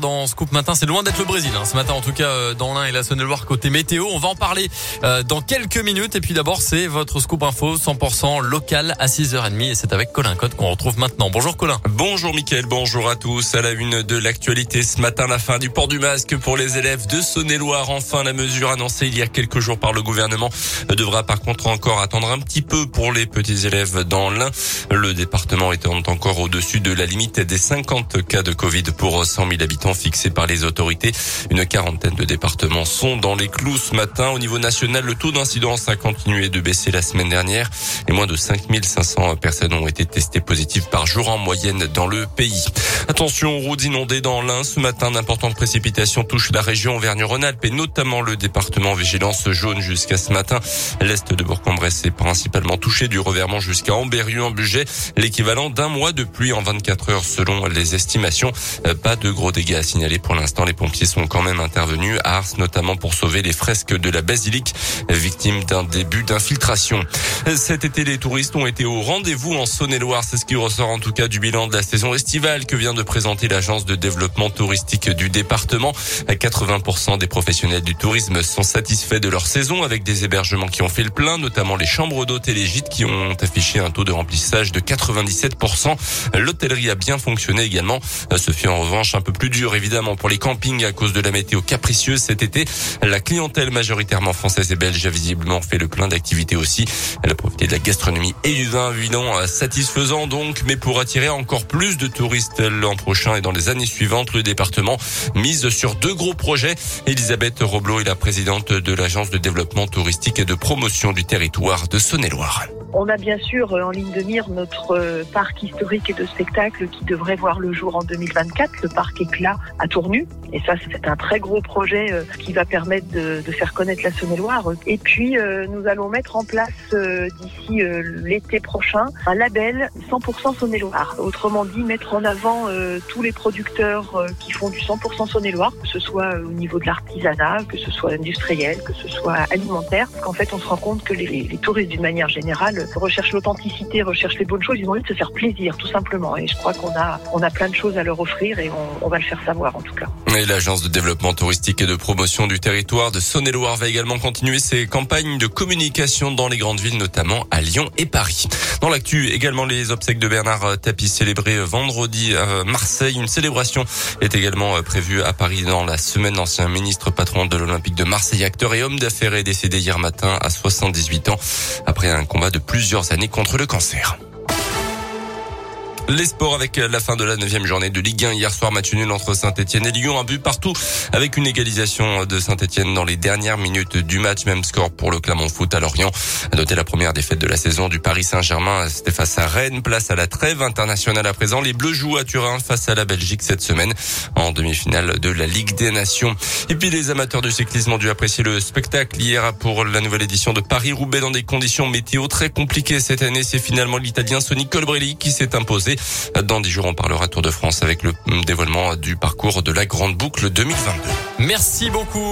Dans Scoop Matin, c'est loin d'être le Brésil. Hein. Ce matin, en tout cas, euh, dans l'Ain et la Saône-et-Loire côté météo, on va en parler euh, dans quelques minutes. Et puis d'abord, c'est votre Scoop Info 100% local à 6h30 et c'est avec Colin Cotte qu'on retrouve maintenant. Bonjour Colin. Bonjour Mickaël, bonjour à tous. À la une de l'actualité ce matin, la fin du port du masque pour les élèves de Saône-et-Loire. Enfin, la mesure annoncée il y a quelques jours par le gouvernement devra par contre encore attendre un petit peu pour les petits élèves dans l'Ain. Le département étant encore au-dessus de la limite des 50 cas de Covid pour 100 000 habitants fixés par les autorités. Une quarantaine de départements sont dans les clous ce matin. Au niveau national, le taux d'incidence a continué de baisser la semaine dernière et moins de 5500 personnes ont été testées positives par jour en moyenne dans le pays. Attention aux routes inondées dans l'Ain. Ce matin, d'importantes précipitations touchent la région Auvergne-Rhône-Alpes et notamment le département vigilance jaune jusqu'à ce matin. L'est de Bourg-en-Bresse est principalement touché du reverment jusqu'à Amberieu en budget, l'équivalent d'un mois de pluie en 24 heures selon les estimations. Pas de gros dégâts dégâts à signaler pour l'instant. Les pompiers sont quand même intervenus à Ars, notamment pour sauver les fresques de la basilique, victime d'un début d'infiltration. Cet été, les touristes ont été au rendez-vous en Saône-et-Loire. C'est ce qui ressort en tout cas du bilan de la saison estivale que vient de présenter l'agence de développement touristique du département. 80% des professionnels du tourisme sont satisfaits de leur saison avec des hébergements qui ont fait le plein, notamment les chambres d'hôtes et les gîtes qui ont affiché un taux de remplissage de 97%. L'hôtellerie a bien fonctionné également. Ce fut en revanche un peu plus évidemment pour les campings à cause de la météo capricieuse cet été. La clientèle majoritairement française et belge a visiblement fait le plein d'activités aussi. Elle a profité de la gastronomie et du vin, bilan satisfaisant donc, mais pour attirer encore plus de touristes l'an prochain et dans les années suivantes, le département mise sur deux gros projets. Elisabeth Roblot est la présidente de l'agence de développement touristique et de promotion du territoire de Saône-et-Loire. On a bien sûr en ligne de mire notre parc historique et de spectacle qui devrait voir le jour en 2024, le parc Éclat à Tournu. Et ça, c'est un très gros projet qui va permettre de, de faire connaître la Saône-et-Loire. Et puis, nous allons mettre en place d'ici l'été prochain un label 100% Saône-et-Loire. Autrement dit, mettre en avant tous les producteurs qui font du 100% Saône-et-Loire, que ce soit au niveau de l'artisanat, que ce soit industriel, que ce soit alimentaire. Parce qu'en fait, on se rend compte que les, les touristes, d'une manière générale, recherchent l'authenticité, recherchent les bonnes choses, ils ont envie de se faire plaisir, tout simplement. Et je crois qu'on a, on a plein de choses à leur offrir et on, on va le faire savoir, en tout cas. L'agence de développement touristique et de promotion du territoire de Saône-et-Loire va également continuer ses campagnes de communication dans les grandes villes, notamment à Lyon et Paris. Dans l'actu, également les obsèques de Bernard Tapie célébrées vendredi à Marseille. Une célébration est également prévue à Paris dans la semaine. L'ancien ministre patron de l'Olympique de Marseille, acteur et homme d'affaires est décédé hier matin à 78 ans après un combat de plus plusieurs années contre le cancer. Les sports avec la fin de la neuvième journée de Ligue 1 hier soir match nul entre Saint-Etienne et Lyon. Un but partout avec une égalisation de Saint-Etienne dans les dernières minutes du match. Même score pour le Clermont Foot à Lorient. À noter la première défaite de la saison du Paris Saint-Germain c'était face à Rennes. Place à la trêve internationale à présent. Les Bleus jouent à Turin face à la Belgique cette semaine en demi-finale de la Ligue des Nations. Et puis les amateurs de cyclisme ont dû apprécier le spectacle hier pour la nouvelle édition de Paris-Roubaix dans des conditions météo très compliquées cette année. C'est finalement l'Italien Sonny Colbrelli qui s'est imposé dans dix jours, on parlera Tour de France avec le dévoilement du parcours de la Grande Boucle 2022. Merci beaucoup.